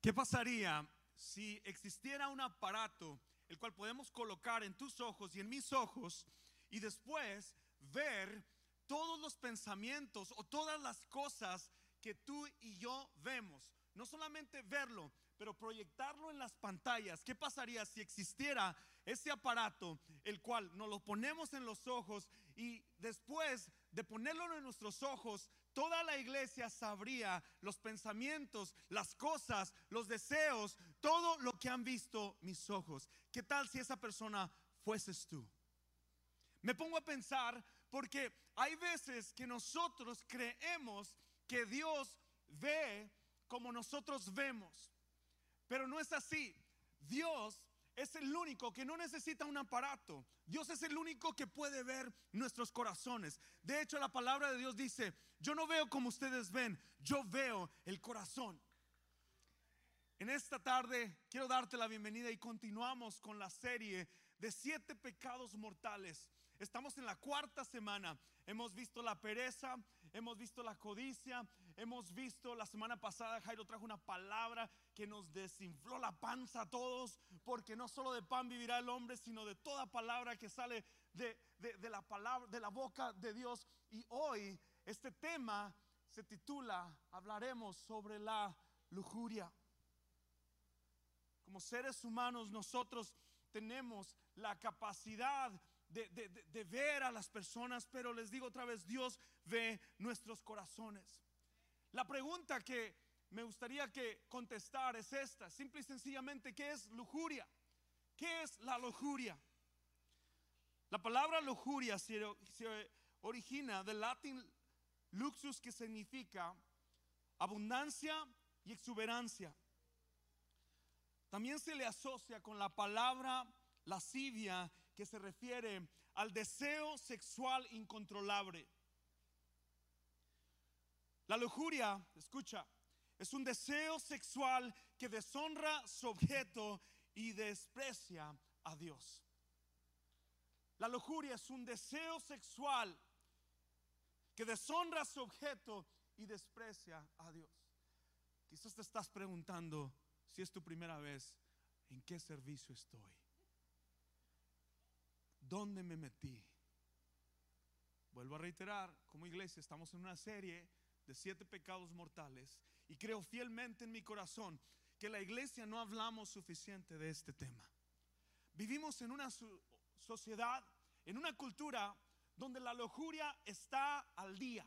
¿Qué pasaría si existiera un aparato el cual podemos colocar en tus ojos y en mis ojos y después ver todos los pensamientos o todas las cosas que tú y yo vemos? No solamente verlo, pero proyectarlo en las pantallas. ¿Qué pasaría si existiera ese aparato, el cual nos lo ponemos en los ojos y después de ponerlo en nuestros ojos, toda la iglesia sabría los pensamientos, las cosas, los deseos, todo lo que han visto mis ojos? ¿Qué tal si esa persona fueses tú? Me pongo a pensar porque hay veces que nosotros creemos que Dios ve como nosotros vemos. Pero no es así. Dios es el único que no necesita un aparato. Dios es el único que puede ver nuestros corazones. De hecho, la palabra de Dios dice, yo no veo como ustedes ven, yo veo el corazón. En esta tarde quiero darte la bienvenida y continuamos con la serie de siete pecados mortales. Estamos en la cuarta semana. Hemos visto la pereza, hemos visto la codicia, hemos visto la semana pasada Jairo trajo una palabra que nos desinfló la panza a todos, porque no solo de pan vivirá el hombre, sino de toda palabra que sale de, la palabra, de la boca de Dios. Y hoy este tema se titula, hablaremos sobre la lujuria. Como seres humanos nosotros tenemos la capacidad de, ver a las personas, pero les digo otra vez, Dios ve nuestros corazones. La pregunta que me gustaría que contestar es esta, simple y sencillamente, ¿qué es lujuria? ¿Qué es la lujuria? La palabra lujuria se, se origina del latín luxus que significa abundancia y exuberancia. También se le asocia con la palabra lascivia que se refiere al deseo sexual incontrolable. La lujuria, escucha, es un deseo sexual que deshonra su objeto y desprecia a Dios. La lujuria es un deseo sexual que deshonra su objeto y desprecia a Dios. Quizás te estás preguntando si es tu primera vez, ¿en qué servicio estoy? ¿Dónde me metí? Vuelvo a reiterar, como iglesia estamos en una serie siete pecados mortales y creo fielmente en mi corazón que la iglesia no hablamos suficiente de este tema. Vivimos en una sociedad, en una cultura donde la lujuria está al día,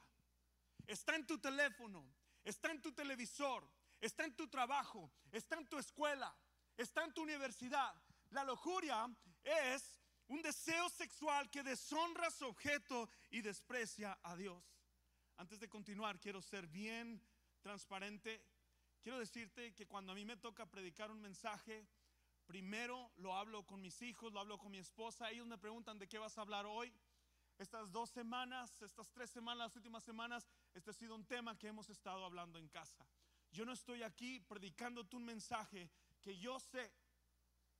está en tu teléfono, está en tu televisor, está en tu trabajo, está en tu escuela, está en tu universidad. La lujuria es un deseo sexual que deshonra su objeto y desprecia a Dios. Antes de continuar, quiero ser bien transparente. Quiero decirte que cuando a mí me toca predicar un mensaje, primero lo hablo con mis hijos, lo hablo con mi esposa. Ellos me preguntan de qué vas a hablar hoy. Estas dos semanas, estas tres semanas, las últimas semanas, este ha sido un tema que hemos estado hablando en casa. Yo no estoy aquí predicándote un mensaje que yo sé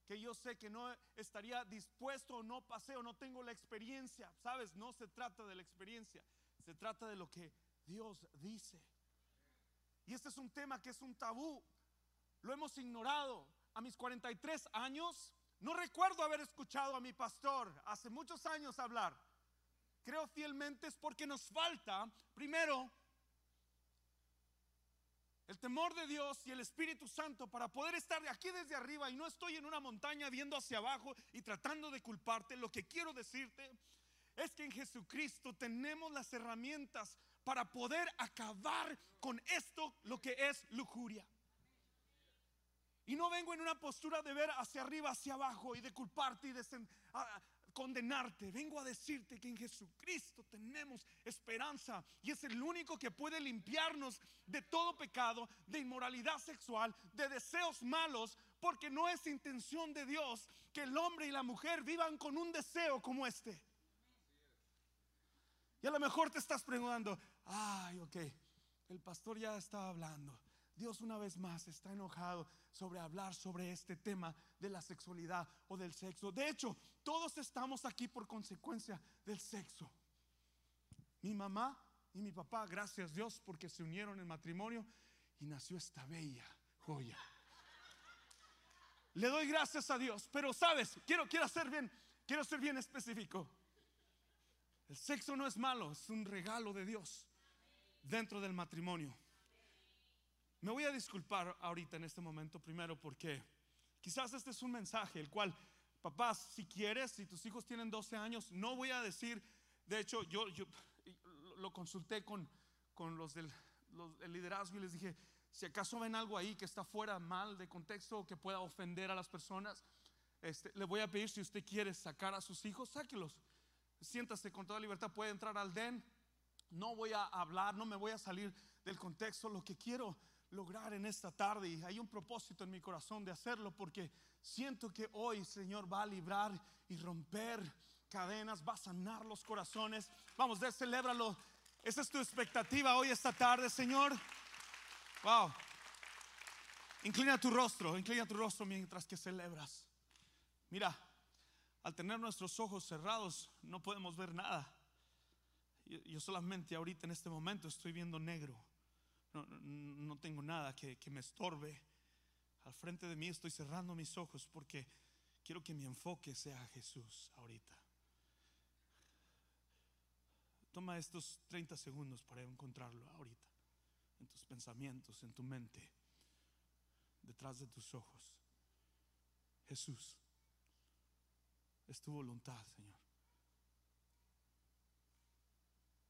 que yo sé que no estaría dispuesto o no pasé o no tengo la experiencia. Sabes, no se trata de la experiencia, se trata de lo que Dios dice. Y este es un tema que es un tabú. Lo hemos ignorado. A mis 43 años, no recuerdo haber escuchado a mi pastor hace muchos años hablar. Creo fielmente es porque nos falta, primero, el temor de Dios y el Espíritu Santo para poder estar de aquí desde arriba y no estoy en una montaña viendo hacia abajo y tratando de culparte. Lo que quiero decirte es que en Jesucristo tenemos las herramientas para poder acabar con esto, lo que es lujuria. Y no vengo en una postura de ver hacia arriba, hacia abajo y de culparte y de condenarte. Vengo a decirte que en Jesucristo tenemos esperanza y es el único que puede limpiarnos de todo pecado, de inmoralidad sexual, de deseos malos, porque no es intención de Dios que el hombre y la mujer vivan con un deseo como este. Y a lo mejor te estás preguntando, ay, ok, el pastor ya está hablando. Dios una vez más está enojado sobre hablar sobre este tema de la sexualidad o del sexo. De hecho, todos estamos aquí por consecuencia del sexo. Mi mamá y mi papá, gracias Dios porque se unieron en matrimonio y nació esta bella joya. Le doy gracias a Dios, pero sabes, quiero, quiero ser bien, quiero ser bien específico. El sexo no es malo, es un regalo de Dios dentro del matrimonio. Me voy a disculpar ahorita en este momento primero porque quizás este es un mensaje el cual, papás, si quieres, si tus hijos tienen 12 años, no voy a decir, de hecho, yo, lo consulté con, con los del liderazgo y les dije, si acaso ven algo ahí que está fuera mal de contexto o que pueda ofender a las personas, este, le voy a pedir si usted quiere sacar a sus hijos, sáquelos. Siéntase con toda libertad, puede entrar al den. No voy a hablar, no me voy a salir del contexto. Lo que quiero lograr en esta tarde, y hay un propósito en mi corazón de hacerlo, porque siento que hoy, Señor, va a librar y romper cadenas, va a sanar los corazones. Vamos, de celébralo. Esa es tu expectativa hoy, esta tarde, Señor. Wow. Inclina tu rostro, inclina tu rostro mientras que celebras. Mira, al tener nuestros ojos cerrados no podemos ver nada. Yo, solamente ahorita en este momento estoy viendo negro. No, tengo nada que, que me estorbe. Al frente de mí estoy cerrando mis ojos porque quiero que mi enfoque sea Jesús ahorita. Toma estos 30 segundos para encontrarlo ahorita en tus pensamientos, en tu mente, detrás de tus ojos. Jesús, es tu voluntad, Señor.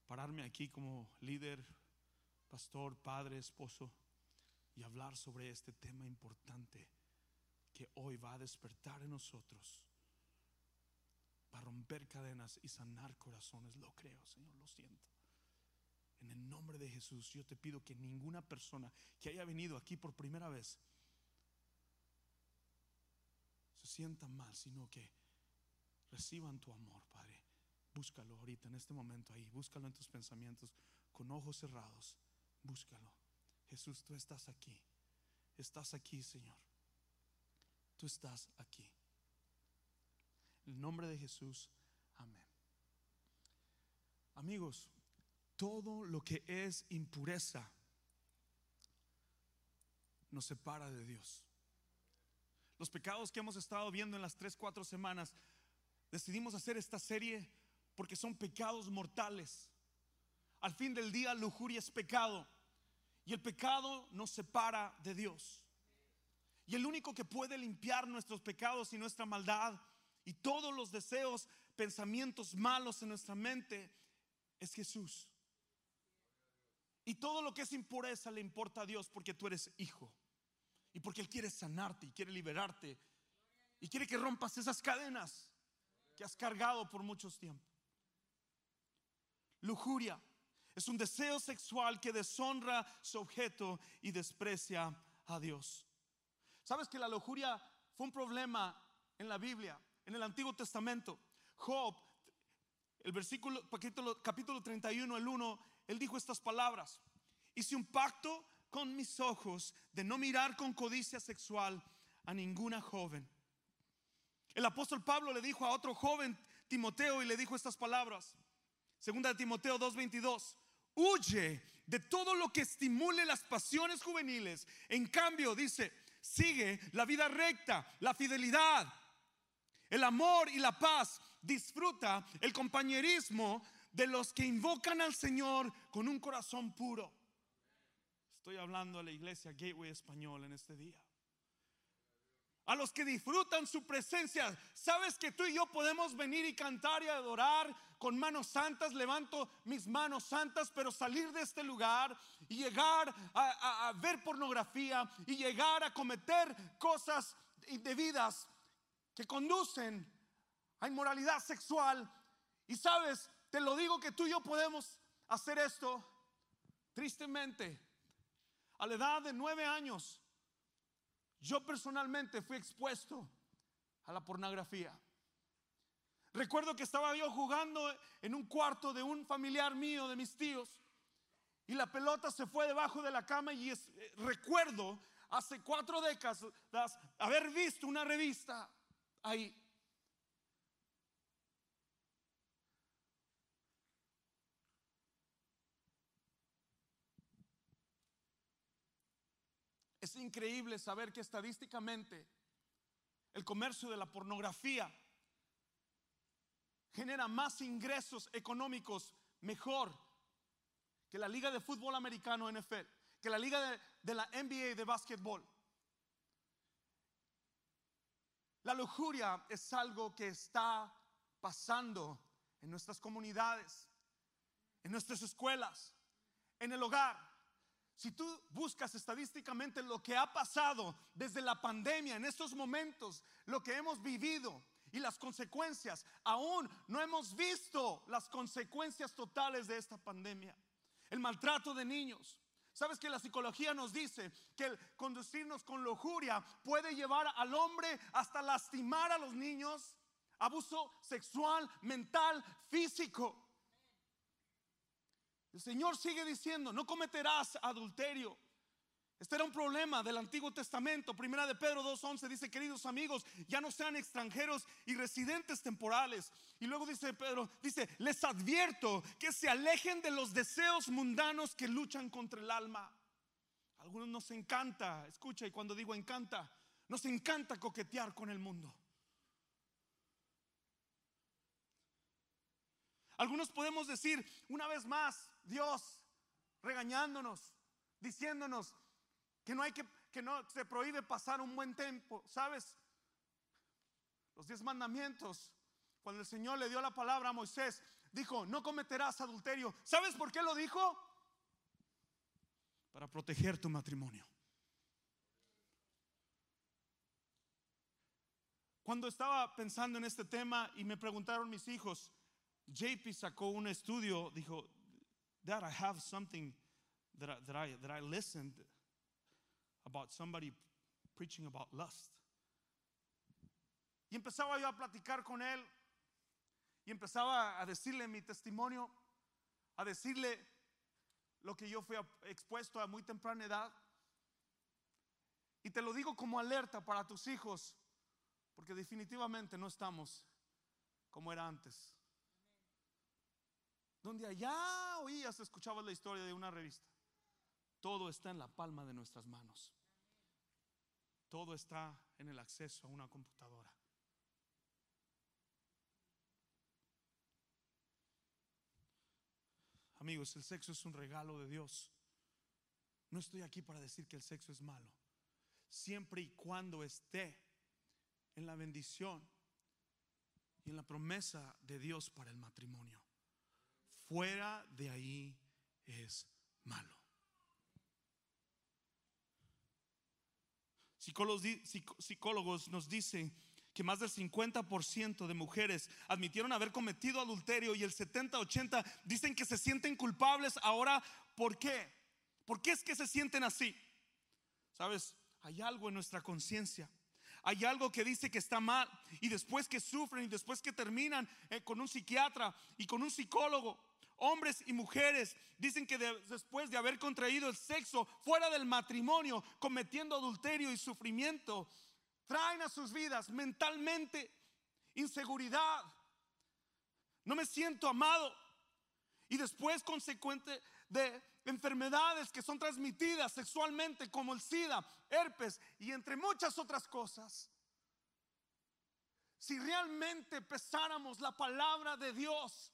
Pararme aquí como líder, pastor, padre, esposo y hablar sobre este tema importante que hoy va a despertar en nosotros. Va a romper cadenas y sanar corazones. Lo creo, Señor, lo siento. En el nombre de Jesús, yo te pido que ninguna persona que haya venido aquí por primera vez se sienta mal, sino que reciban tu amor, Padre. Búscalo ahorita, en este momento ahí. Búscalo en tus pensamientos, con ojos cerrados. Búscalo. Jesús, tú estás aquí. Estás aquí, Señor. Tú estás aquí. En el nombre de Jesús, amén. Amigos, todo lo que es impureza nos separa de Dios. Los pecados que hemos estado viendo en las tres, cuatro semanas, decidimos hacer esta serie porque son pecados mortales. Al fin del día, lujuria es pecado. Y el pecado nos separa de Dios. Y el único que puede limpiar nuestros pecados y nuestra maldad y todos los deseos, pensamientos malos en nuestra mente es Jesús. Y todo lo que es impureza le importa a Dios porque tú eres hijo. Y porque Él quiere sanarte y quiere liberarte. Y quiere que rompas esas cadenas que has cargado por muchos tiempos. Lujuria es un deseo sexual que deshonra su objeto y desprecia a Dios. ¿Sabes que la lujuria fue un problema en la Biblia, en el Antiguo Testamento? Job, el versículo capítulo, capítulo 31, el 1, él dijo estas palabras. Hice un pacto con mis ojos de no mirar con codicia sexual a ninguna joven. El apóstol Pablo le dijo a otro joven, Timoteo, y le dijo estas palabras. Segunda de Timoteo 2:22. Huye de todo lo que estimule las pasiones juveniles. En cambio, dice, sigue la vida recta, la fidelidad, el amor y la paz. Disfruta el compañerismo de los que invocan al Señor con un corazón puro. Estoy hablando a la iglesia Gateway Español en este día. A los que disfrutan su presencia. Sabes que tú y yo podemos venir y cantar y adorar con manos santas. Levanto mis manos santas, pero salir de este lugar y llegar a, ver pornografía y llegar a cometer cosas indebidas que conducen a inmoralidad sexual. Y sabes, te lo digo que tú y yo podemos hacer esto. Tristemente, a la edad de nueve años, yo personalmente fui expuesto a la pornografía. Recuerdo que estaba yo jugando en un cuarto de un familiar mío, de mis tíos, y la pelota se fue debajo de la cama y eh, recuerdo hace cuatro décadas haber visto una revista ahí. Increíble saber que estadísticamente el comercio de la pornografía genera más ingresos económicos mejor que la liga de fútbol americano NFL, que la liga de, de la NBA de básquetbol. La lujuria es algo que está pasando en nuestras comunidades, en nuestras escuelas, en el hogar. Si tú buscas estadísticamente lo que ha pasado desde la pandemia, en estos momentos, lo que hemos vivido y las consecuencias, aún no hemos visto las consecuencias totales de esta pandemia. El maltrato de niños, Sabes que la psicología nos dice que el conducirnos con lujuria puede llevar al hombre hasta lastimar a los niños, abuso sexual, mental, físico. El Señor sigue diciendo, no cometerás adulterio. Este era un problema del Antiguo Testamento. Primera de Pedro 2.11 dice, queridos amigos, ya no sean extranjeros y residentes temporales. Y luego dice Pedro, dice, les advierto que se alejen de los deseos mundanos que luchan contra el alma. A algunos nos encanta, escucha, y cuando digo encanta, nos encanta coquetear con el mundo. Algunos podemos decir, una vez más, Dios regañándonos, diciéndonos, que no hay que, que no se prohíbe pasar un buen tiempo, ¿sabes? Los diez mandamientos, cuando el Señor le dio la palabra a Moisés, dijo, no cometerás adulterio. ¿Sabes por qué lo dijo? Para proteger tu matrimonio. Cuando estaba pensando en este tema y me preguntaron mis hijos, JP sacó un estudio, dijo, Dad, I have something that I, that I, that I listened about somebody preaching about lust. Y empezaba yo a platicar con él y empezaba a decirle mi testimonio, a decirle lo que yo fui expuesto a muy temprana edad. Y te lo digo como alerta para tus hijos, porque definitivamente no estamos como era antes. Donde allá oías, escuchabas la historia de una revista. Todo está en la palma de nuestras manos. Todo está en el acceso a una computadora. Amigos, el sexo es un regalo de Dios. No estoy aquí para decir que el sexo es malo. Siempre y cuando esté en la bendición y en la promesa de Dios para el matrimonio. Fuera de ahí es malo. Psicólogos, nos dicen que más del 50% de mujeres admitieron haber cometido adulterio y el 70-80 dicen que se sienten culpables. Ahora, ¿por qué? ¿Por qué es que se sienten así? Sabes, hay algo en nuestra conciencia. Hay algo que dice que está mal y después que sufren y después que terminan eh, con un psiquiatra y con un psicólogo, hombres y mujeres dicen que después de haber contraído el sexo fuera del matrimonio, cometiendo adulterio y sufrimiento, traen a sus vidas mentalmente inseguridad. No me siento amado. Y después consecuente de enfermedades que son transmitidas sexualmente como el SIDA, herpes y entre muchas otras cosas. Si realmente pesáramos la palabra de Dios,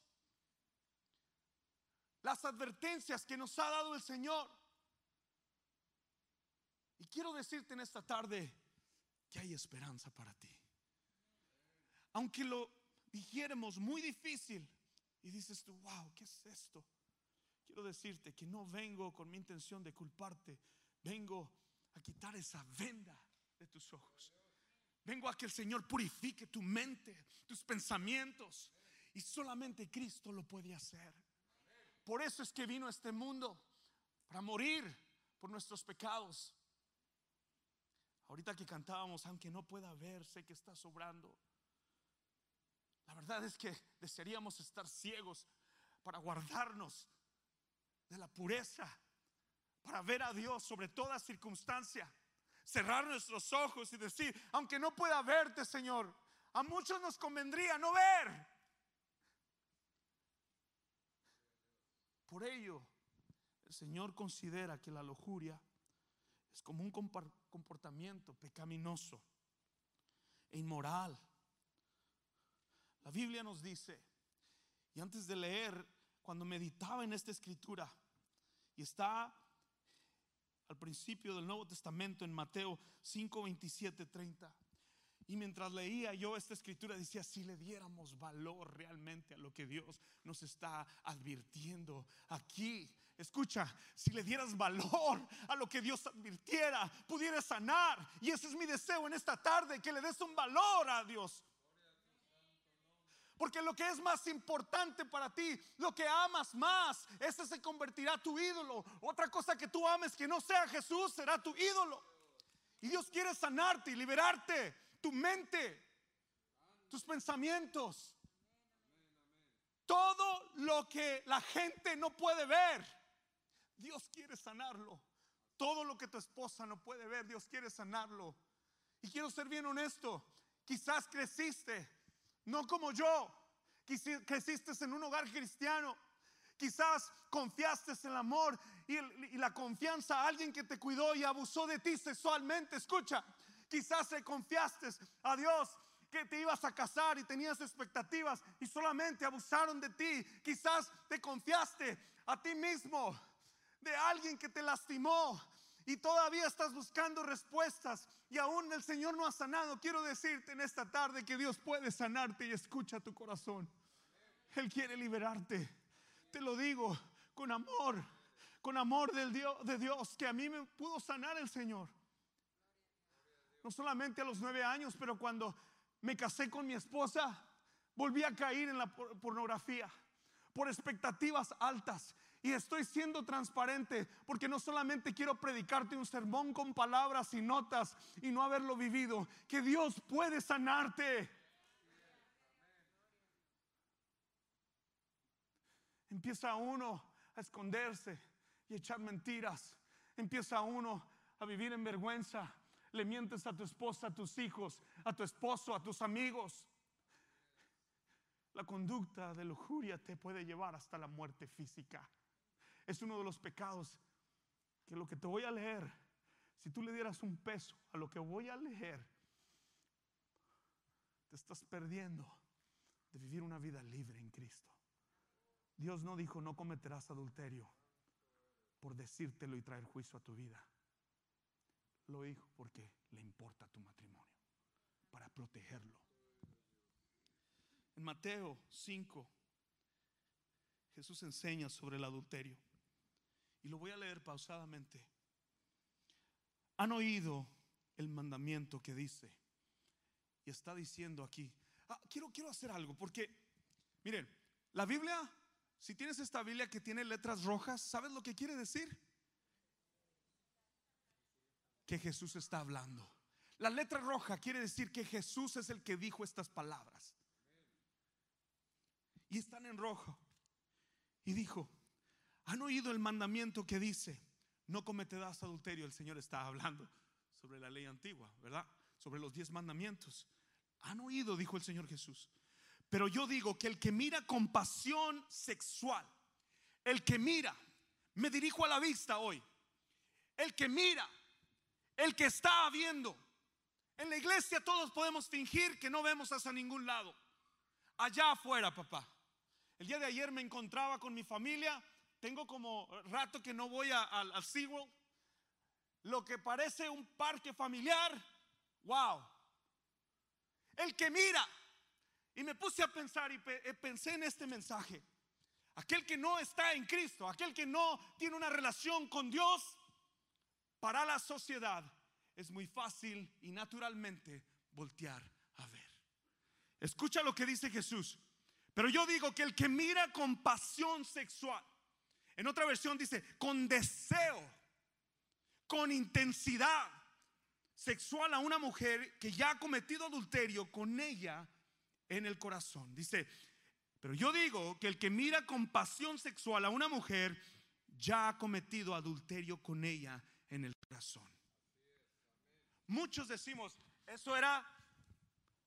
las advertencias que nos ha dado el Señor. Y quiero decirte en esta tarde que hay esperanza para ti. Aunque lo dijéramos muy difícil y dices tú, wow, ¿qué es esto? Quiero decirte que no vengo con mi intención de culparte, vengo a quitar esa venda de tus ojos. Vengo a que el Señor purifique tu mente, tus pensamientos. Y solamente Cristo lo puede hacer. Por eso es que vino a este mundo, para morir por nuestros pecados. Ahorita que cantábamos, aunque no pueda ver, sé que está sobrando. La verdad es que desearíamos estar ciegos para guardarnos de la pureza, para ver a Dios sobre toda circunstancia. Cerrar nuestros ojos y decir, aunque no pueda verte, Señor, a muchos nos convendría no ver. Por ello, el Señor considera que la lujuria es como un comportamiento pecaminoso. e inmoral. La Biblia nos dice, y antes de leer, cuando meditaba en esta escritura, y está al principio del Nuevo Testamento en Mateo 5, 27, 30. Y mientras leía yo esta escritura decía, si le diéramos valor realmente a lo que Dios nos está advirtiendo aquí, escucha, si le dieras valor a lo que Dios advirtiera, pudiera sanar. Y ese es mi deseo en esta tarde, que le des un valor a Dios. Porque lo que es más importante para ti, lo que amas más, ese se convertirá tu ídolo. Otra cosa que tú ames que no sea Jesús será tu ídolo. Y Dios quiere sanarte y liberarte tu mente, tus pensamientos. Todo lo que la gente no puede ver, Dios quiere sanarlo. Todo lo que tu esposa no puede ver, Dios quiere sanarlo. Y quiero ser bien honesto, quizás creciste no como yo. Creciste en un hogar cristiano. Quizás confiaste en el amor y, y, la confianza a alguien que te cuidó y abusó de ti sexualmente. Escucha, quizás te confiaste a Dios que te ibas a casar y tenías expectativas y solamente abusaron de ti. Quizás te confiaste a ti mismo de alguien que te lastimó y todavía estás buscando respuestas y aún el Señor no ha sanado, quiero decirte en esta tarde que Dios puede sanarte y escucha tu corazón. Él quiere liberarte. Te lo digo con amor, con amor del Dios, de Dios, que a mí me pudo sanar el Señor. No solamente a los nueve años, pero cuando me casé con mi esposa, volví a caer en la pornografía por expectativas altas. Y estoy siendo transparente porque no solamente quiero predicarte un sermón con palabras y notas y no haberlo vivido, que Dios puede sanarte. Empieza uno a esconderse y echar mentiras. Empieza uno a vivir en vergüenza. Le mientes a tu esposa, a tus hijos, a tu esposo, a tus amigos. La conducta de lujuria te puede llevar hasta la muerte física es uno de los pecados que lo que te voy a leer, si tú le dieras un peso a lo que voy a leer, te estás perdiendo de vivir una vida libre en Cristo. Dios no dijo no cometerás adulterio por decírtelo y traer juicio a tu vida. Lo dijo porque le importa tu matrimonio, para protegerlo. En Mateo 5, Jesús enseña sobre el adulterio. Y lo voy a leer pausadamente. Han oído el mandamiento que dice. Y está diciendo aquí. Ah, quiero, quiero hacer algo porque, miren, la Biblia, si tienes esta Biblia que tiene letras rojas, ¿sabes lo que quiere decir? Que Jesús está hablando. La letra roja quiere decir que Jesús es el que dijo estas palabras. Y están en rojo. Y dijo, ¿Han oído el mandamiento que dice, no cometerás adulterio? El Señor está hablando sobre la ley antigua, ¿verdad? Sobre los diez mandamientos. Han oído, dijo el Señor Jesús. Pero yo digo que el que mira con pasión sexual, el que mira, me dirijo a la vista hoy, el que mira, el que está viendo. En la iglesia todos podemos fingir que no vemos hacia ningún lado. Allá afuera, papá. El día de ayer me encontraba con mi familia tengo como rato que no voy al SeaWorld. Lo que parece un parque familiar, wow. El que mira, y me puse a pensar y eh, pensé en este mensaje. Aquel que no está en Cristo, aquel que no tiene una relación con Dios, para la sociedad es muy fácil y naturalmente voltear a ver. Escucha lo que dice Jesús. Pero yo digo que el que mira con pasión sexual, en otra versión dice, con deseo, con intensidad sexual a una mujer que ya ha cometido adulterio con ella en el corazón. Dice, pero yo digo que el que mira con pasión sexual a una mujer ya ha cometido adulterio con ella en el corazón. Muchos decimos, eso era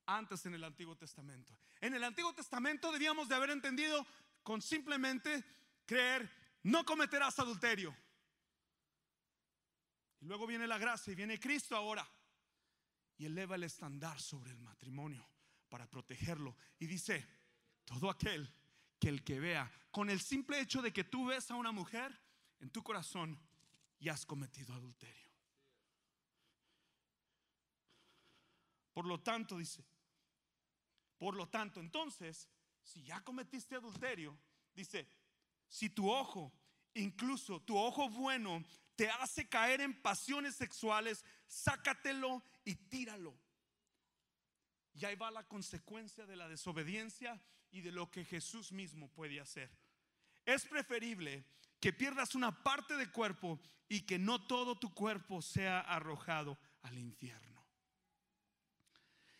antes en el Antiguo Testamento. En el Antiguo Testamento debíamos de haber entendido con simplemente creer no cometerás adulterio. Y luego viene la gracia y viene Cristo ahora. y eleva el estandar sobre el matrimonio para protegerlo. Y dice, todo aquel que el que vea, con el simple hecho de que tú ves a una mujer en tu corazón y has cometido adulterio. Por lo tanto, dice, por lo tanto, entonces, si ya cometiste adulterio, dice, si tu ojo, incluso tu ojo bueno, te hace caer en pasiones sexuales, sácatelo y tíralo. Y ahí va la consecuencia de la desobediencia y de lo que Jesús mismo puede hacer. Es preferible que pierdas una parte del cuerpo y que no todo tu cuerpo sea arrojado al infierno.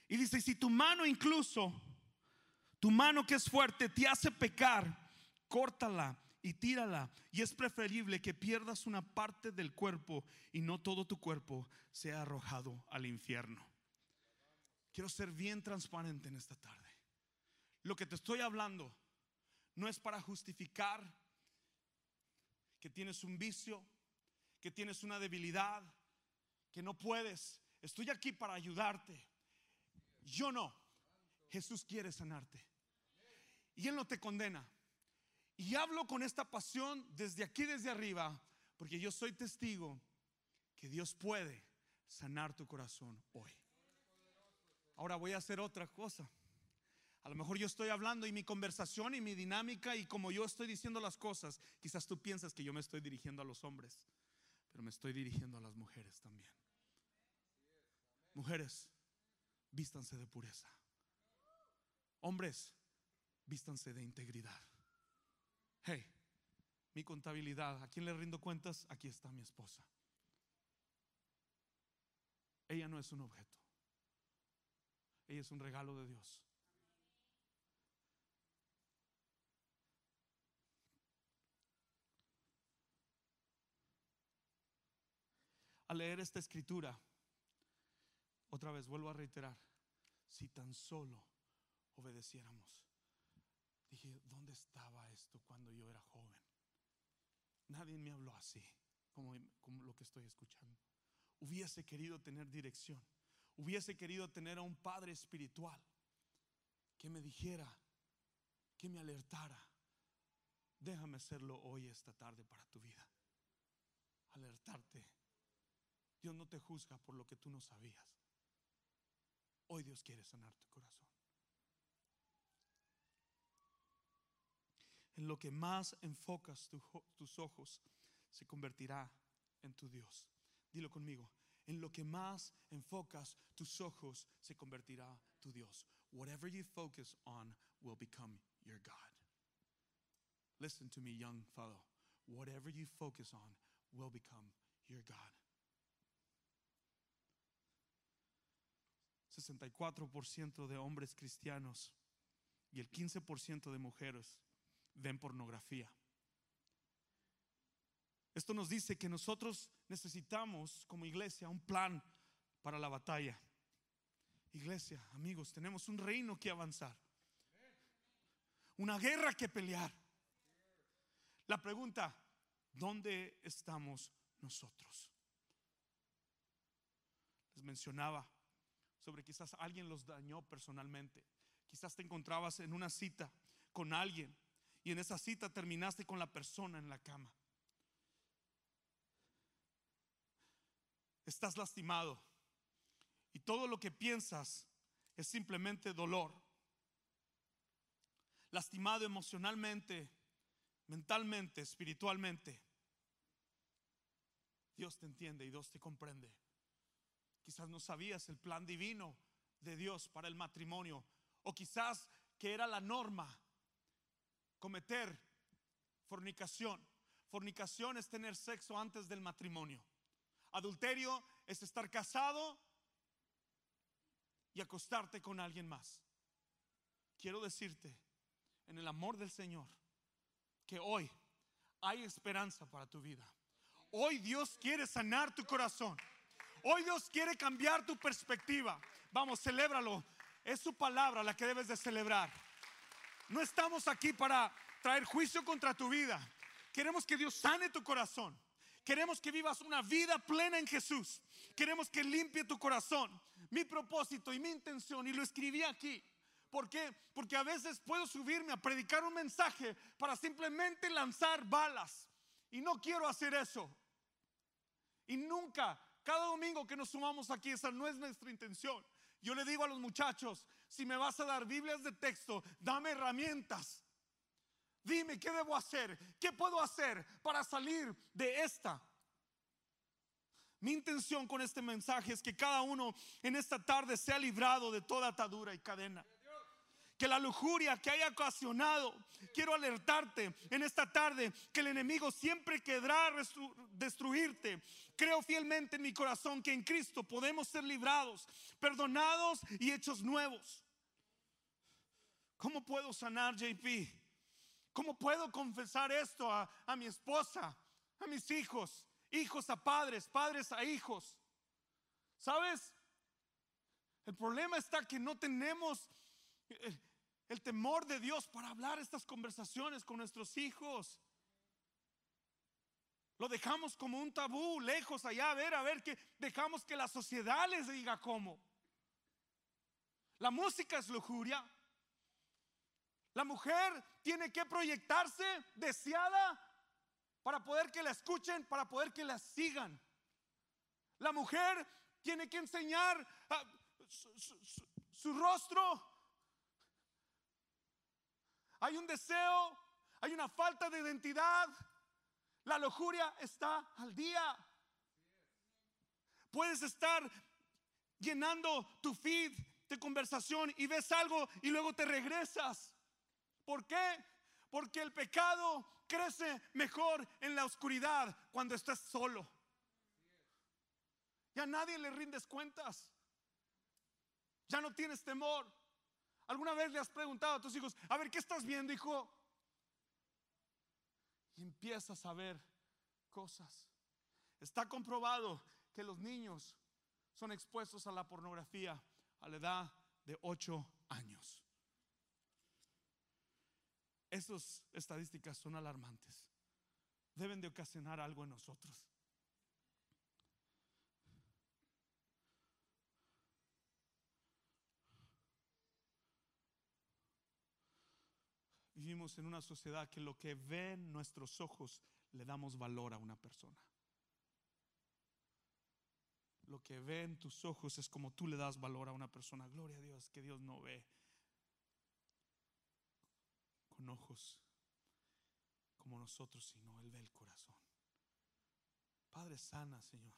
Y dice, si tu mano incluso, tu mano que es fuerte, te hace pecar, córtala y tírala. Y es preferible que pierdas una parte del cuerpo y no todo tu cuerpo sea arrojado al infierno. Quiero ser bien transparente en esta tarde. Lo que te estoy hablando no es para justificar que tienes un vicio, que tienes una debilidad, que no puedes. Estoy aquí para ayudarte. Yo no. Jesús quiere sanarte. Y Él no te condena. Y hablo con esta pasión desde aquí, desde arriba, porque yo soy testigo que Dios puede sanar tu corazón hoy. Ahora voy a hacer otra cosa. A lo mejor yo estoy hablando y mi conversación y mi dinámica y como yo estoy diciendo las cosas, quizás tú piensas que yo me estoy dirigiendo a los hombres, pero me estoy dirigiendo a las mujeres también. Mujeres, vístanse de pureza. Hombres, vístanse de integridad. Hey, mi contabilidad, ¿a quién le rindo cuentas? Aquí está mi esposa. Ella no es un objeto. Ella es un regalo de Dios. Leer esta escritura, otra vez vuelvo a reiterar, si tan solo obedeciéramos. Dije, ¿dónde estaba esto cuando yo era joven? Nadie me habló así, como, como lo que estoy escuchando. Hubiese querido tener dirección. Hubiese querido tener a un padre espiritual que me dijera, que me alertara. Déjame hacerlo hoy, esta tarde, para tu vida. Alertarte. Dios no te juzga por lo que tú no sabías. Hoy Dios quiere sanar tu corazón. En lo que más enfocas tus ojos se convertirá en tu Dios. Dilo conmigo. En lo que más enfocas tus ojos se convertirá tu Dios. Whatever you focus on will become your God. Listen to me, young fellow. Whatever you focus on will become your God. 64% de hombres cristianos y el 15% de mujeres ven pornografía. Esto nos dice que nosotros necesitamos como iglesia un plan para la batalla. Iglesia, amigos, tenemos un reino que avanzar. Una guerra que pelear. La pregunta, ¿dónde estamos nosotros? Les mencionaba sobre quizás alguien los dañó personalmente. Quizás te encontrabas en una cita con alguien y en esa cita terminaste con la persona en la cama. Estás lastimado y todo lo que piensas es simplemente dolor. Lastimado emocionalmente, mentalmente, espiritualmente. Dios te entiende y Dios te comprende. Quizás no sabías el plan divino de Dios para el matrimonio. O quizás que era la norma cometer fornicación. Fornicación es tener sexo antes del matrimonio. Adulterio es estar casado y acostarte con alguien más. Quiero decirte, en el amor del Señor, que hoy hay esperanza para tu vida. Hoy Dios quiere sanar tu corazón. Hoy Dios quiere cambiar tu perspectiva. Vamos, celébralo. Es su palabra la que debes de celebrar. No estamos aquí para traer juicio contra tu vida. Queremos que Dios sane tu corazón. Queremos que vivas una vida plena en Jesús. Queremos que limpie tu corazón. Mi propósito y mi intención, y lo escribí aquí. ¿Por qué? Porque a veces puedo subirme a predicar un mensaje para simplemente lanzar balas. Y no quiero hacer eso. Y nunca, cada domingo que nos sumamos aquí, esa no es nuestra intención. Yo le digo a los muchachos, si me vas a dar Biblias de texto, dame herramientas. Dime, ¿qué debo hacer? ¿Qué puedo hacer para salir de esta? Mi intención con este mensaje es que cada uno en esta tarde sea librado de toda atadura y cadena. Que la lujuria que haya ocasionado, quiero alertarte en esta tarde que el enemigo siempre querrá destruirte. Creo fielmente en mi corazón que en Cristo podemos ser librados, perdonados y hechos nuevos. ¿Cómo puedo sanar, JP? ¿Cómo puedo confesar esto a, mi esposa, a mis hijos, hijos a padres, padres a hijos? ¿Sabes? El problema está que no tenemos el, temor de Dios para hablar estas conversaciones con nuestros hijos. Lo dejamos como un tabú, lejos allá, a ver, a ver, que dejamos que la sociedad les diga cómo. La música es lujuria. La mujer tiene que proyectarse deseada para poder que la escuchen, para poder que la sigan. La mujer tiene que enseñar ah, su, rostro. Hay un deseo, hay una falta de identidad. La lujuria está al día. Puedes estar llenando tu feed de conversación y ves algo y luego te regresas. ¿Por qué? Porque el pecado crece mejor en la oscuridad cuando estás solo. Ya nadie le rindes cuentas. Ya no tienes temor. ¿Alguna vez le has preguntado a tus hijos, a ver, ¿qué estás viendo, hijo? Y empiezas a ver cosas. Está comprobado que los niños son expuestos a la pornografía a la edad de 8 años. Esas estadísticas son alarmantes. Deben de ocasionar algo en nosotros. Vivimos en una sociedad que lo que ven nuestros ojos le damos valor a una persona. Lo que ven tus ojos es como tú le das valor a una persona. Gloria a Dios, que Dios no ve ojos como nosotros, sino Él ve el corazón. Padre, sana, Señor.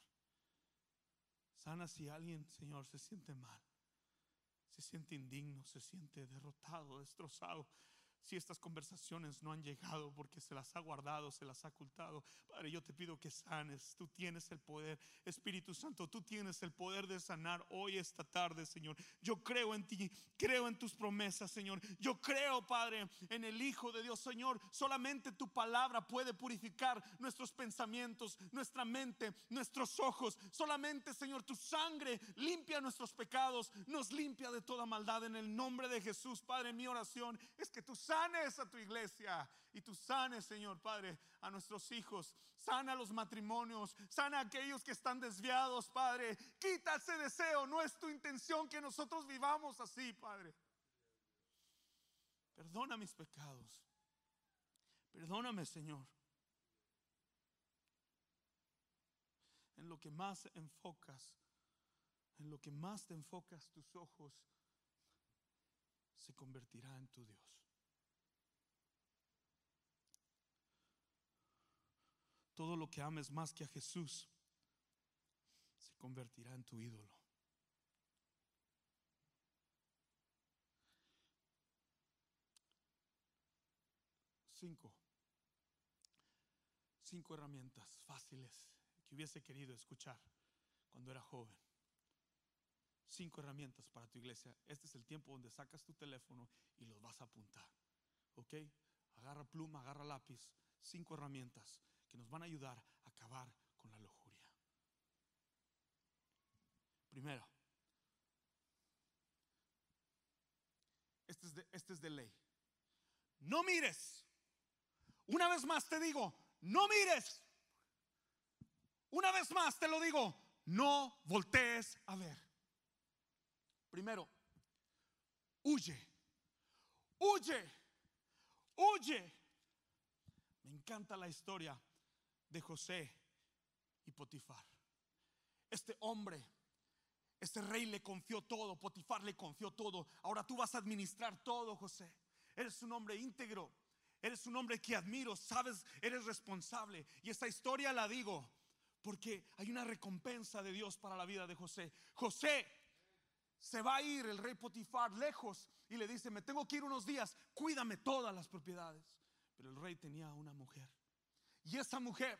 Sana si alguien, Señor, se siente mal, se siente indigno, se siente derrotado, destrozado si estas conversaciones no han llegado porque se las ha guardado, se las ha ocultado. Padre, yo te pido que sanes. Tú tienes el poder. Espíritu Santo, tú tienes el poder de sanar hoy, esta tarde, Señor. Yo creo en ti, creo en tus promesas, Señor. Yo creo, Padre, en el Hijo de Dios, Señor. Solamente tu palabra puede purificar nuestros pensamientos, nuestra mente, nuestros ojos. Solamente, Señor, tu sangre limpia nuestros pecados, nos limpia de toda maldad. En el nombre de Jesús, Padre, mi oración es que tu sangre sanes a tu iglesia y tú sanes, Señor Padre, a nuestros hijos. Sana los matrimonios, sana a aquellos que están desviados, Padre. Quita ese deseo, no es tu intención que nosotros vivamos así, Padre. Perdona mis pecados. Perdóname, Señor. En lo que más enfocas, en lo que más te enfocas tus ojos, se convertirá en tu Dios. Todo lo que ames más que a Jesús se convertirá en tu ídolo. Cinco. Cinco herramientas fáciles que hubiese querido escuchar cuando era joven. Cinco herramientas para tu iglesia. Este es el tiempo donde sacas tu teléfono y los vas a apuntar. ¿Ok? Agarra pluma, agarra lápiz. Cinco herramientas nos van a ayudar a acabar con la lujuria. Primero, este es de, este es de ley. No mires. Una vez más te digo, no mires. Una vez más te lo digo, no voltees a ver. Primero, huye, huye, huye. Me encanta la historia de José y Potifar. Este hombre, este rey le confió todo, Potifar le confió todo. Ahora tú vas a administrar todo, José. Eres un hombre íntegro, eres un hombre que admiro, sabes, eres responsable. Y esta historia la digo porque hay una recompensa de Dios para la vida de José. José se va a ir el rey Potifar lejos y le dice, me tengo que ir unos días, cuídame todas las propiedades. Pero el rey tenía una mujer. Y esa mujer,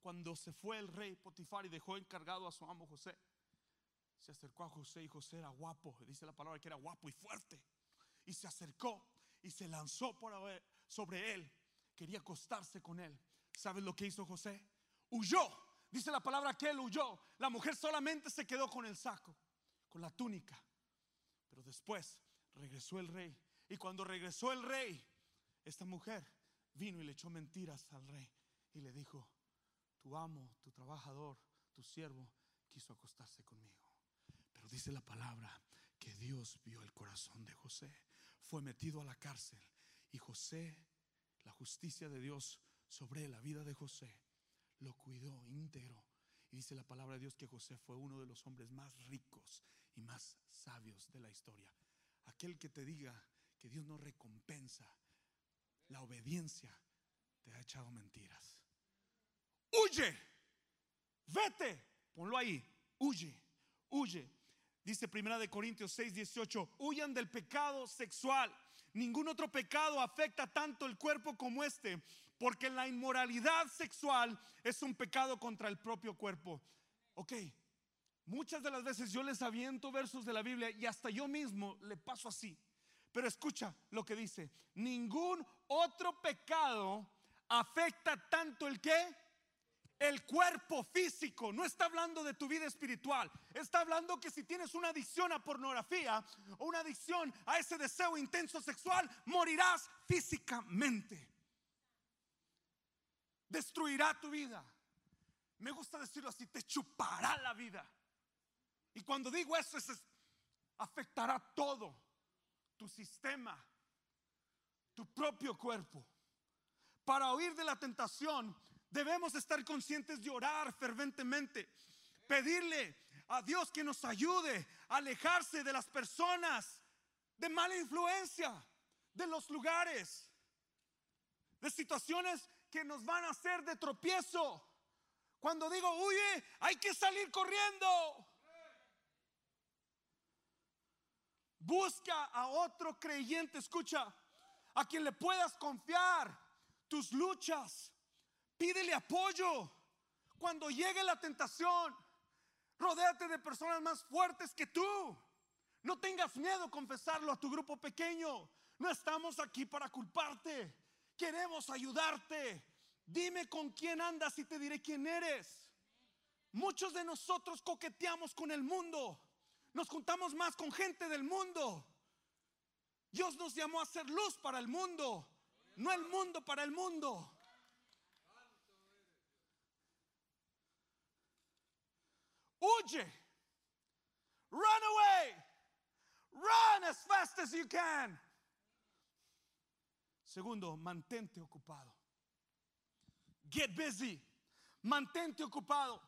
cuando se fue el rey Potifar y dejó encargado a su amo José, se acercó a José y José era guapo, dice la palabra que era guapo y fuerte. Y se acercó y se lanzó sobre él. Quería acostarse con él. ¿Sabes lo que hizo José? Huyó. Dice la palabra que él huyó. La mujer solamente se quedó con el saco, con la túnica. Pero después regresó el rey. Y cuando regresó el rey, esta mujer vino y le echó mentiras al rey y le dijo, tu amo, tu trabajador, tu siervo, quiso acostarse conmigo. Pero dice la palabra que Dios vio el corazón de José. Fue metido a la cárcel y José, la justicia de Dios sobre la vida de José, lo cuidó íntegro. Y dice la palabra de Dios que José fue uno de los hombres más ricos y más sabios de la historia. Aquel que te diga que Dios no recompensa la obediencia te ha echado mentiras. Huye, vete, ponlo ahí, huye, huye. Dice Primera de Corintios 6, 18, huyan del pecado sexual. Ningún otro pecado afecta tanto el cuerpo como este, porque la inmoralidad sexual es un pecado contra el propio cuerpo. Ok, muchas de las veces yo les aviento versos de la Biblia y hasta yo mismo le paso así. Pero escucha lo que dice, ningún otro pecado afecta tanto el que el cuerpo físico. No está hablando de tu vida espiritual. Está hablando que si tienes una adicción a pornografía o una adicción a ese deseo intenso sexual, morirás físicamente. Destruirá tu vida. Me gusta decirlo así, te chupará la vida. Y cuando digo eso, es, afectará todo, tu sistema, tu propio cuerpo. Para huir de la tentación debemos estar conscientes de orar ferventemente, pedirle a Dios que nos ayude a alejarse de las personas de mala influencia, de los lugares, de situaciones que nos van a hacer de tropiezo. Cuando digo, huye, hay que salir corriendo. Busca a otro creyente, escucha, a quien le puedas confiar tus luchas. Pídele apoyo. Cuando llegue la tentación, rodéate de personas más fuertes que tú. No tengas miedo confesarlo a tu grupo pequeño. No estamos aquí para culparte. Queremos ayudarte. Dime con quién andas y te diré quién eres. Muchos de nosotros coqueteamos con el mundo. Nos juntamos más con gente del mundo. Dios nos llamó a ser luz para el mundo, no el mundo para el mundo. Huye. Run away. Run as fast as you can. Segundo, mantente ocupado. Get busy. Mantente ocupado.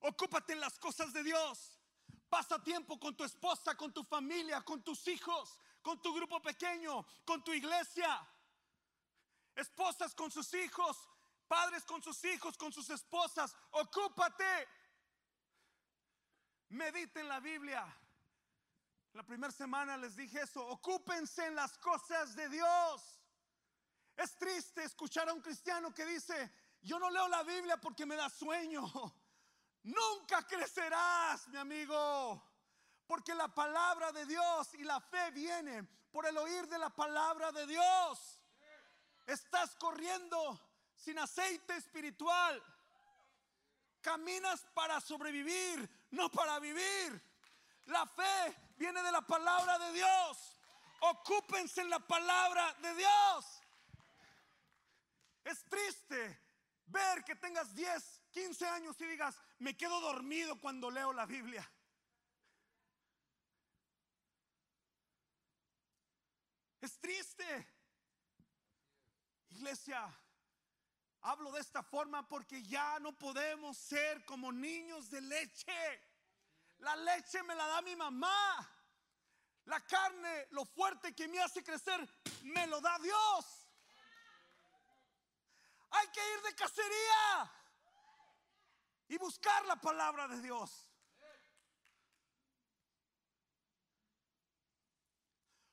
Ocúpate en las cosas de Dios. Pasa tiempo con tu esposa, con tu familia, con tus hijos, con tu grupo pequeño, con tu iglesia. Esposas con sus hijos, padres con sus hijos, con sus esposas. Ocúpate. Medite en la Biblia. La primera semana les dije eso. Ocúpense en las cosas de Dios. Es triste escuchar a un cristiano que dice, yo no leo la Biblia porque me da sueño. Nunca crecerás, mi amigo. Porque la palabra de Dios y la fe viene por el oír de la palabra de Dios. Estás corriendo sin aceite espiritual. Caminas para sobrevivir, no para vivir. La fe viene de la palabra de Dios. Ocúpense en la palabra de Dios. Es triste ver que tengas 10 15 años y digas, me quedo dormido cuando leo la Biblia. Es triste. Iglesia, hablo de esta forma porque ya no podemos ser como niños de leche. La leche me la da mi mamá. La carne, lo fuerte que me hace crecer, me lo da Dios. Hay que ir de cacería y buscar la palabra de Dios.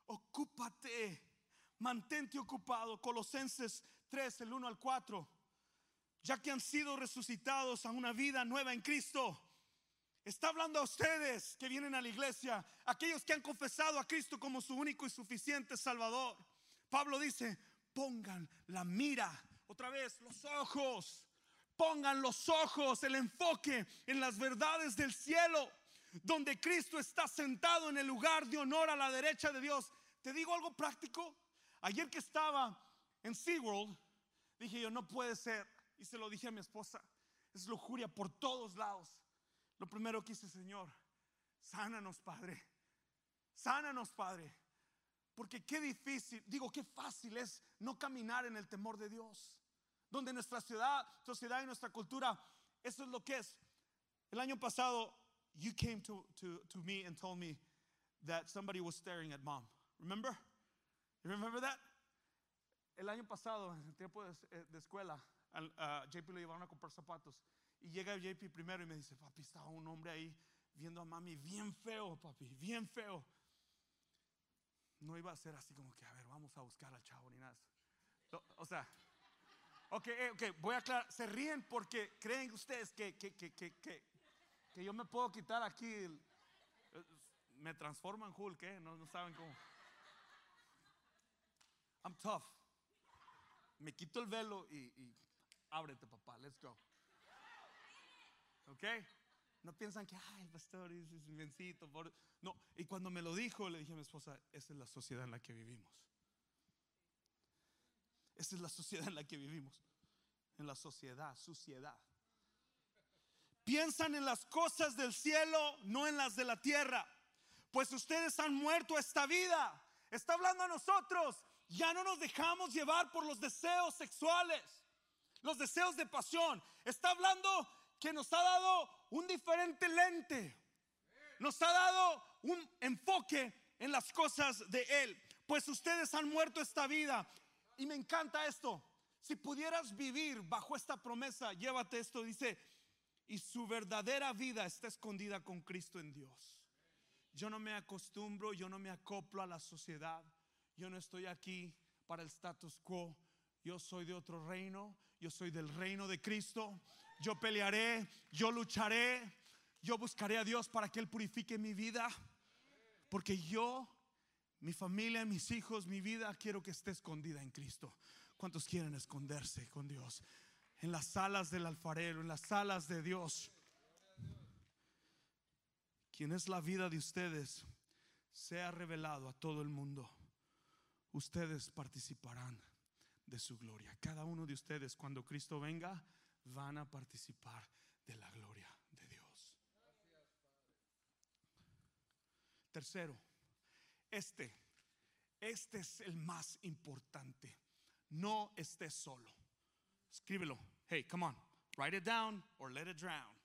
Ocúpate, mantente ocupado. Colosenses 3, el 1 al 4. Ya que han sido resucitados a una vida nueva en Cristo. Está hablando a ustedes que vienen a la iglesia, aquellos que han confesado a Cristo como su único y suficiente Salvador. Pablo dice, pongan la mira, otra vez, los ojos, pongan los ojos, el enfoque en las verdades del cielo, donde Cristo está sentado en el lugar de honor a la derecha de Dios. Te digo algo práctico. Ayer que estaba en SeaWorld, dije yo, no puede ser. Y se lo dije a mi esposa, es lujuria por todos lados. Lo primero que hice, Señor, sánanos, Padre. Sánanos, Padre. Porque qué difícil, digo, qué fácil es no caminar en el temor de Dios. Donde nuestra ciudad, sociedad y nuestra cultura, eso es lo que es. El año pasado, you came to, to, to me and told me that somebody was staring at mom. Remember? You remember that? El año pasado, en el tiempo de, eh, escuela, JP le llevaron a comprar zapatos. Y llega JP primero y me dice, papi, estaba un hombre ahí viendo a mami bien feo, papi, bien feo. No iba a ser así como que, a ver, vamos a buscar al chavo ni nada. O sea, ok, eh, ok, voy a aclarar. Se ríen porque creen ustedes que, que, que, que, yo me puedo quitar aquí. Me transforman Hulk, ¿eh? No, no saben cómo. I'm tough. Me quito el velo y, y ábrete, papá. Let's go. ¿Ok? No piensan que, ay, el pastor es invencito. No, y cuando me lo dijo, le dije a mi esposa, esa es la sociedad en la que vivimos. Esa es la sociedad en la que vivimos. En la sociedad, suciedad. Piensan en las cosas del cielo, no en las de la tierra. Pues ustedes han muerto esta vida. Está hablando a nosotros. Ya no nos dejamos llevar por los deseos sexuales, los deseos de pasión. Está hablando que nos ha dado un diferente lente. Nos ha dado un enfoque en las cosas de Él. Pues ustedes han muerto esta vida. Y me encanta esto. Si pudieras vivir bajo esta promesa, llévate esto. Dice, y su verdadera vida está escondida con Cristo en Dios. Yo no me acostumbro, yo no me acoplo a la sociedad. Yo no estoy aquí para el status quo. Yo soy de otro reino. Yo soy del reino de Cristo yo pelearé, yo lucharé, yo buscaré a Dios para que Él purifique mi vida. Porque yo, mi familia, mis hijos, mi vida, quiero que esté escondida en Cristo. ¿Cuántos quieren esconderse con Dios? En las salas del alfarero, en las salas de Dios. Quien es la vida de ustedes, sea revelado a todo el mundo. Ustedes participarán de su gloria. Cada uno de ustedes, cuando Cristo venga, van a participar de la gloria de Dios. Tercero, este, este es el más importante. No estés solo. Escríbelo. Hey, come on. Write it down or let it drown.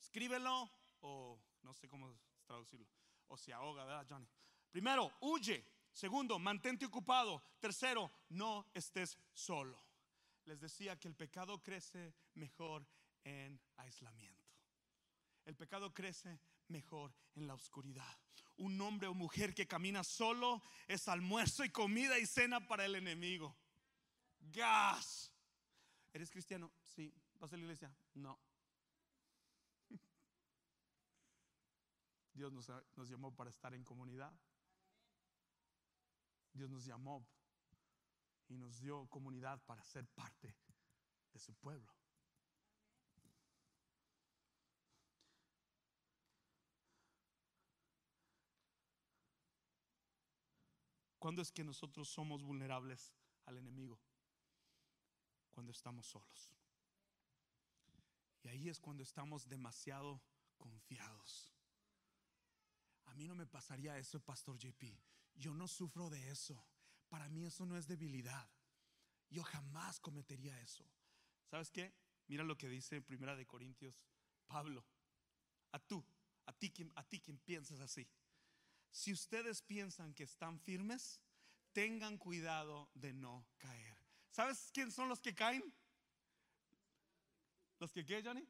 Escríbelo o no sé cómo traducirlo. O se ahoga, ¿verdad, Johnny? Primero, huye. Segundo, mantente ocupado. Tercero, no estés solo les decía que el pecado crece mejor en aislamiento. El pecado crece mejor en la oscuridad. Un hombre o mujer que camina solo es almuerzo y comida y cena para el enemigo. Gas. ¿Eres cristiano? Sí. ¿Vas a la iglesia? No. Dios nos, nos llamó para estar en comunidad. Dios nos llamó y nos dio comunidad para ser parte de su pueblo. ¿Cuándo es que nosotros somos vulnerables al enemigo? Cuando estamos solos. Y ahí es cuando estamos demasiado confiados. A mí no me pasaría eso, Pastor JP. Yo no sufro de eso. Para mí eso no es debilidad. Yo jamás cometería eso. ¿Sabes qué? Mira lo que dice en Primera de Corintios Pablo. A tú, a ti, a ti quien piensas así. Si ustedes piensan que están firmes, tengan cuidado de no caer. ¿Sabes quién son los que caen? ¿Los que qué, Johnny?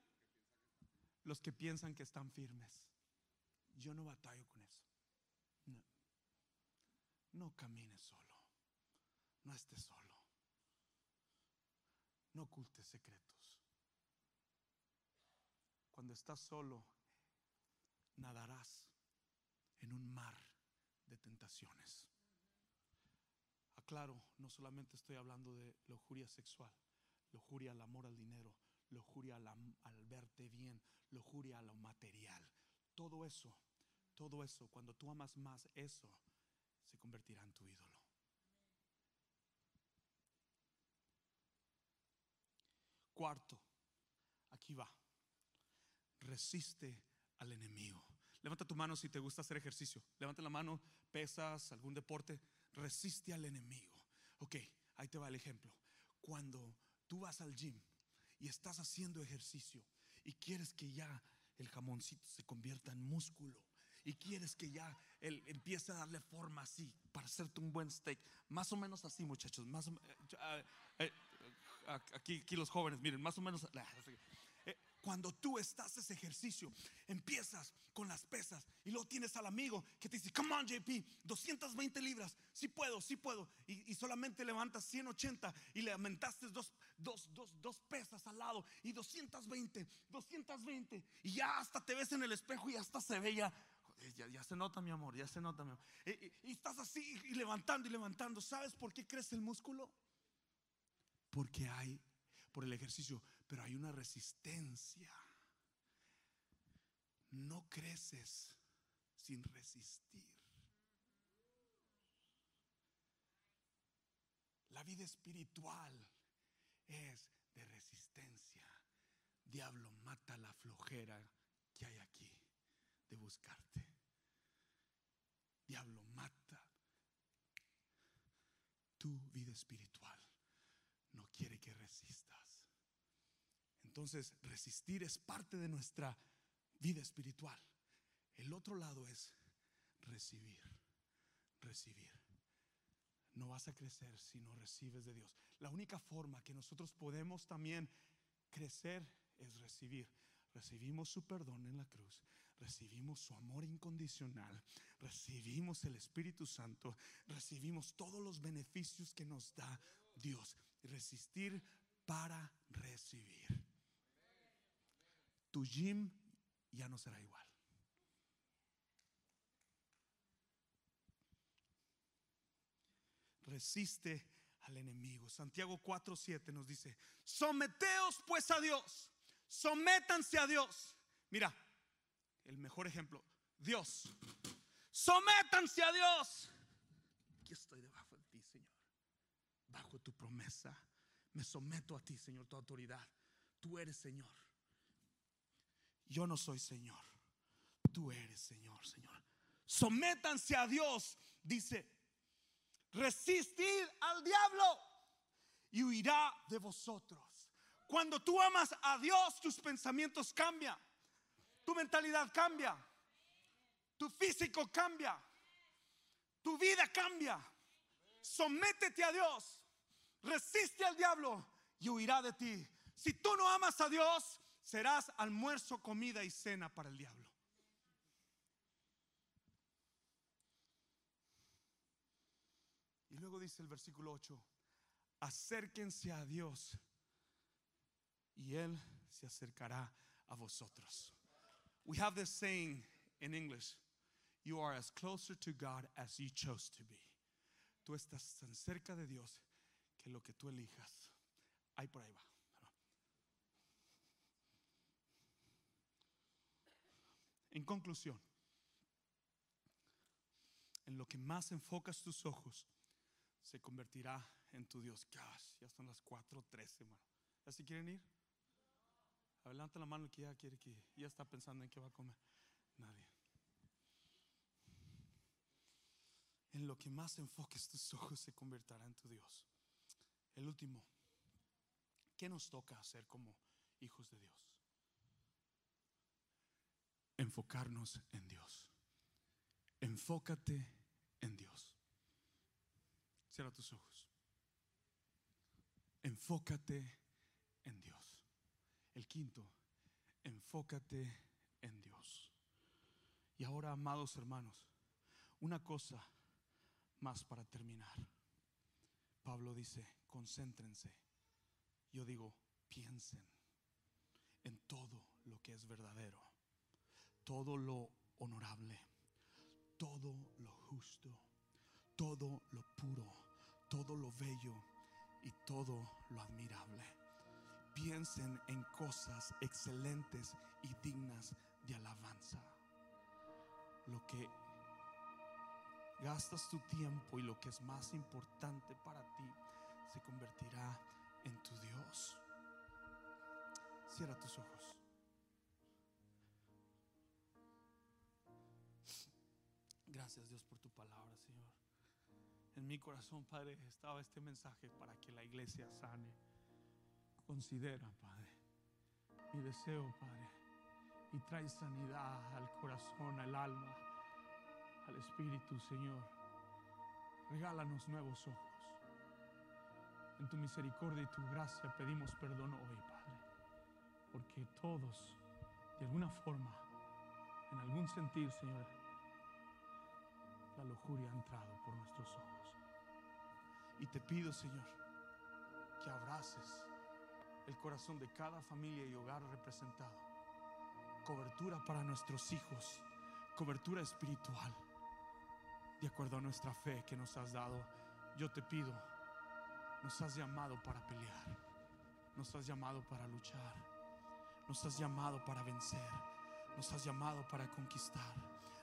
Los que piensan que están firmes. Yo no batallo con eso. No. No camines solo. No estés solo. No ocultes secretos. Cuando estás solo, nadarás en un mar de tentaciones. Aclaro, no solamente estoy hablando de lujuria sexual, lujuria al amor al dinero, lujuria al, al verte bien, lujuria a lo material. Todo eso, todo eso, cuando tú amas más eso, se convertirá en tu ídolo. Cuarto, aquí va. Resiste al enemigo. Levanta tu mano si te gusta hacer ejercicio. Levanta la mano, pesas, algún deporte. Resiste al enemigo. Ok, ahí te va el ejemplo. Cuando tú vas al gym y estás haciendo ejercicio y quieres que ya el jamoncito se convierta en músculo y quieres que ya él empiece a darle forma así para hacerte un buen steak, más o menos así, muchachos, más eh, eh, aquí, aquí los jóvenes, miren, más o menos cuando tú estás ese ejercicio, empiezas con las pesas y luego tienes al amigo que te dice, come on JP, 220 libras, sí puedo, sí puedo, y, solamente levantas 180 y le aumentaste dos, dos, dos, dos pesas al lado y 220, 220, y ya hasta te ves en el espejo y hasta se ve ya. Ya, se nota mi amor, ya se nota mi amor. Y, y estás así y levantando y levantando. ¿Sabes por qué crece el músculo? Porque hay, por el ejercicio, pero hay una resistencia. No creces sin resistir. La vida espiritual es de resistencia. Diablo, mata la flojera que hay aquí de buscarte. Diablo, mata tu vida espiritual. No quiere que resistas. Entonces, resistir es parte de nuestra vida espiritual. El otro lado es recibir, recibir. No vas a crecer si no recibes de Dios. La única forma que nosotros podemos también crecer es recibir. Recibimos su perdón en la cruz, recibimos su amor incondicional, recibimos el Espíritu Santo, recibimos todos los beneficios que nos da Dios. Resistir para recibir tu gym ya no será igual. Resiste al enemigo. Santiago 4:7 nos dice, someteos pues a Dios, sométanse a Dios. Mira, el mejor ejemplo, Dios, sométanse a Dios. Aquí estoy debajo de ti, Señor, bajo tu promesa. Me someto a ti, Señor, tu autoridad. Tú eres Señor. Yo no soy Señor. Tú eres Señor, Señor. Sométanse a Dios. Dice, resistid al diablo y huirá de vosotros. Cuando tú amas a Dios, tus pensamientos cambian. Tu mentalidad cambia. Tu físico cambia. Tu vida cambia. Sométete a Dios. Resiste al diablo y huirá de ti. Si tú no amas a Dios, serás almuerzo, comida y cena para el diablo. Y luego dice el versículo 8, acérquense a Dios y Él se acercará a vosotros. We have this saying in English, you are as closer to God as you chose to be. Tú estás tan cerca de Dios que lo que tú elijas. Ahí por ahí va. En conclusión, en lo que más enfocas tus ojos, se convertirá en tu Dios. ya son las 4:13, hermano. ¿Así quieren ir? Adelante la mano que ya quiere que ya está pensando en qué va a comer. Nadie. En lo que más enfoques tus ojos se convertirá en tu Dios. El último. ¿Qué nos toca hacer como hijos de Dios? Enfocarnos en Dios. Enfócate en Dios. Cierra tus ojos. Enfócate en Dios. El quinto, enfócate en Dios. Y ahora, amados hermanos, una cosa más para terminar. Pablo dice, concéntrense. Yo digo, piensen en todo lo que es verdadero, todo lo honorable, todo lo justo, todo lo puro, todo lo bello y todo lo admirable. Piensen en cosas excelentes y dignas de alabanza. Lo que gastas tu tiempo y lo que es más importante para ti se convertirá en tu Dios. Cierra tus ojos. Gracias Dios por tu palabra, Señor. En mi corazón, Padre, estaba este mensaje para que la iglesia sane. Considera, Padre, mi deseo, Padre, y trae sanidad al corazón, al alma, al espíritu, Señor. Regálanos nuevos ojos. En tu misericordia y tu gracia pedimos perdón hoy, Padre, porque todos, de alguna forma, en algún sentir, Señor, la lujuria ha entrado por nuestros ojos. Y te pido, Señor, que abraces el corazón de cada familia y hogar representado. Cobertura para nuestros hijos, cobertura espiritual, de acuerdo a nuestra fe que nos has dado. Yo te pido, nos has llamado para pelear, nos has llamado para luchar, nos has llamado para vencer, nos has llamado para conquistar,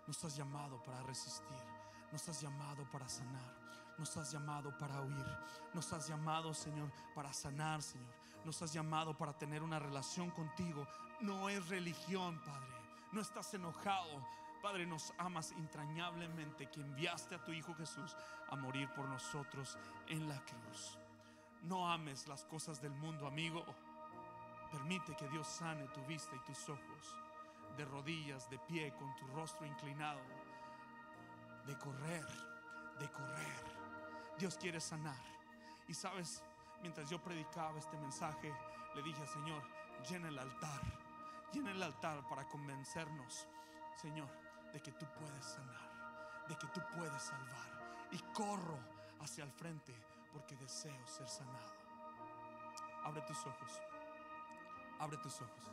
nos has llamado para resistir, nos has llamado para sanar, nos has llamado para huir, nos has llamado, Señor, para sanar, Señor, nos has llamado para tener una relación contigo. No es religión, Padre, no estás enojado. Padre, nos amas entrañablemente que enviaste a tu Hijo Jesús a morir por nosotros en la cruz. No ames las cosas del mundo, amigo. Permite que Dios sane tu vista y tus ojos, de rodillas, de pie, con tu rostro inclinado, de correr, de correr. Dios quiere sanar. Y sabes, mientras yo predicaba este mensaje, le dije al Señor, llena el altar, llena el altar para convencernos, Señor, de que tú puedes sanar, de que tú puedes salvar. Y corro hacia el frente porque deseo ser sanado. Abre tus ojos, abre tus ojos.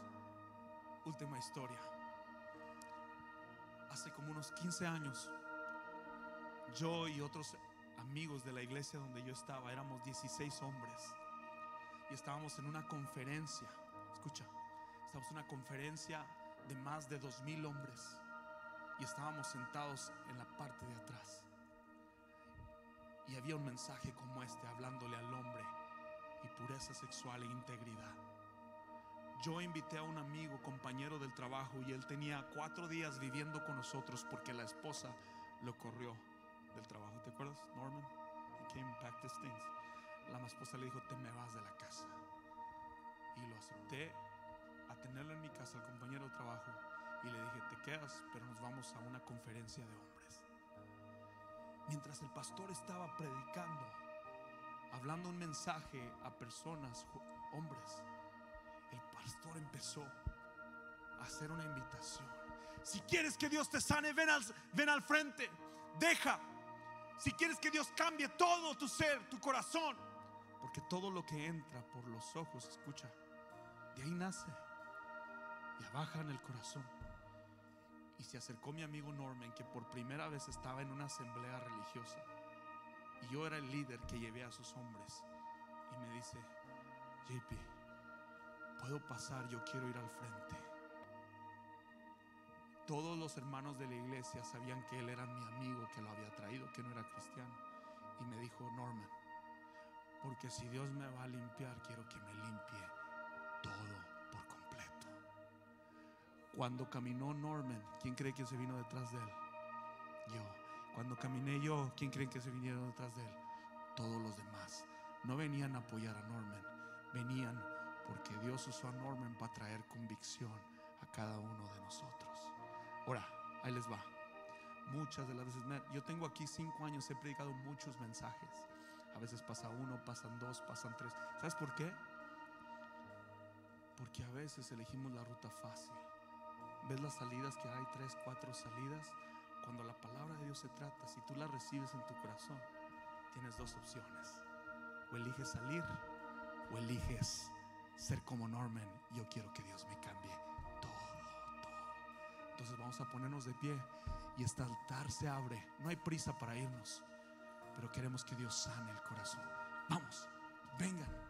Última historia. Hace como unos 15 años, yo y otros amigos de la iglesia donde yo estaba, éramos 16 hombres y estábamos en una conferencia. Escucha, estábamos en una conferencia de más de dos mil hombres y estábamos sentados en la parte de atrás. Y había un mensaje como este hablándole al hombre y pureza sexual e integridad. Yo invité a un amigo, compañero del trabajo, y él tenía cuatro días viviendo con nosotros porque la esposa lo corrió del trabajo. ¿Te acuerdas, Norman? He came back to things. La esposa le dijo, te me vas de la casa. Y lo acepté a tenerlo en mi casa, al compañero de trabajo. Y le dije, te quedas, pero nos vamos a una conferencia de hombres. Mientras el pastor estaba predicando, hablando un mensaje a personas, hombres, el pastor empezó a hacer una invitación. Si quieres que Dios te sane, ven al, ven al frente. Deja. Si quieres que Dios cambie todo tu ser, tu corazón. Porque todo lo que entra por los ojos, escucha, de ahí nace y baja en el corazón. Y se acercó mi amigo Norman, que por primera vez estaba en una asamblea religiosa. Y yo era el líder que llevé a esos hombres. Y me dice, JP, puedo pasar, yo quiero ir al frente. Todos los hermanos de la iglesia sabían que él era mi amigo, que lo había traído, que no era cristiano. Y me dijo, Norman, porque si Dios me va a limpiar, quiero que me limpie todo por completo. Cuando caminó Norman, ¿quién cree que se vino detrás de él? Yo. Cuando caminé yo, ¿quién cree que se vinieron detrás de él? Todos los demás. No venían a apoyar a Norman, venían porque Dios usó a Norman para traer convicción a cada uno de nosotros. Ahora, ahí les va. Muchas de las veces, yo tengo aquí cinco años, he predicado muchos mensajes. A veces pasa uno, pasan dos, pasan tres. ¿Sabes por qué? Porque a veces elegimos la ruta fácil. ¿Ves las salidas que hay? Tres, cuatro salidas. Cuando la palabra de Dios se trata, si tú la recibes en tu corazón, tienes dos opciones. O eliges salir o eliges ser como Norman. Yo quiero que Dios me cambie. Entonces vamos a ponernos de pie y este altar se abre. No hay prisa para irnos, pero queremos que Dios sane el corazón. Vamos, vengan.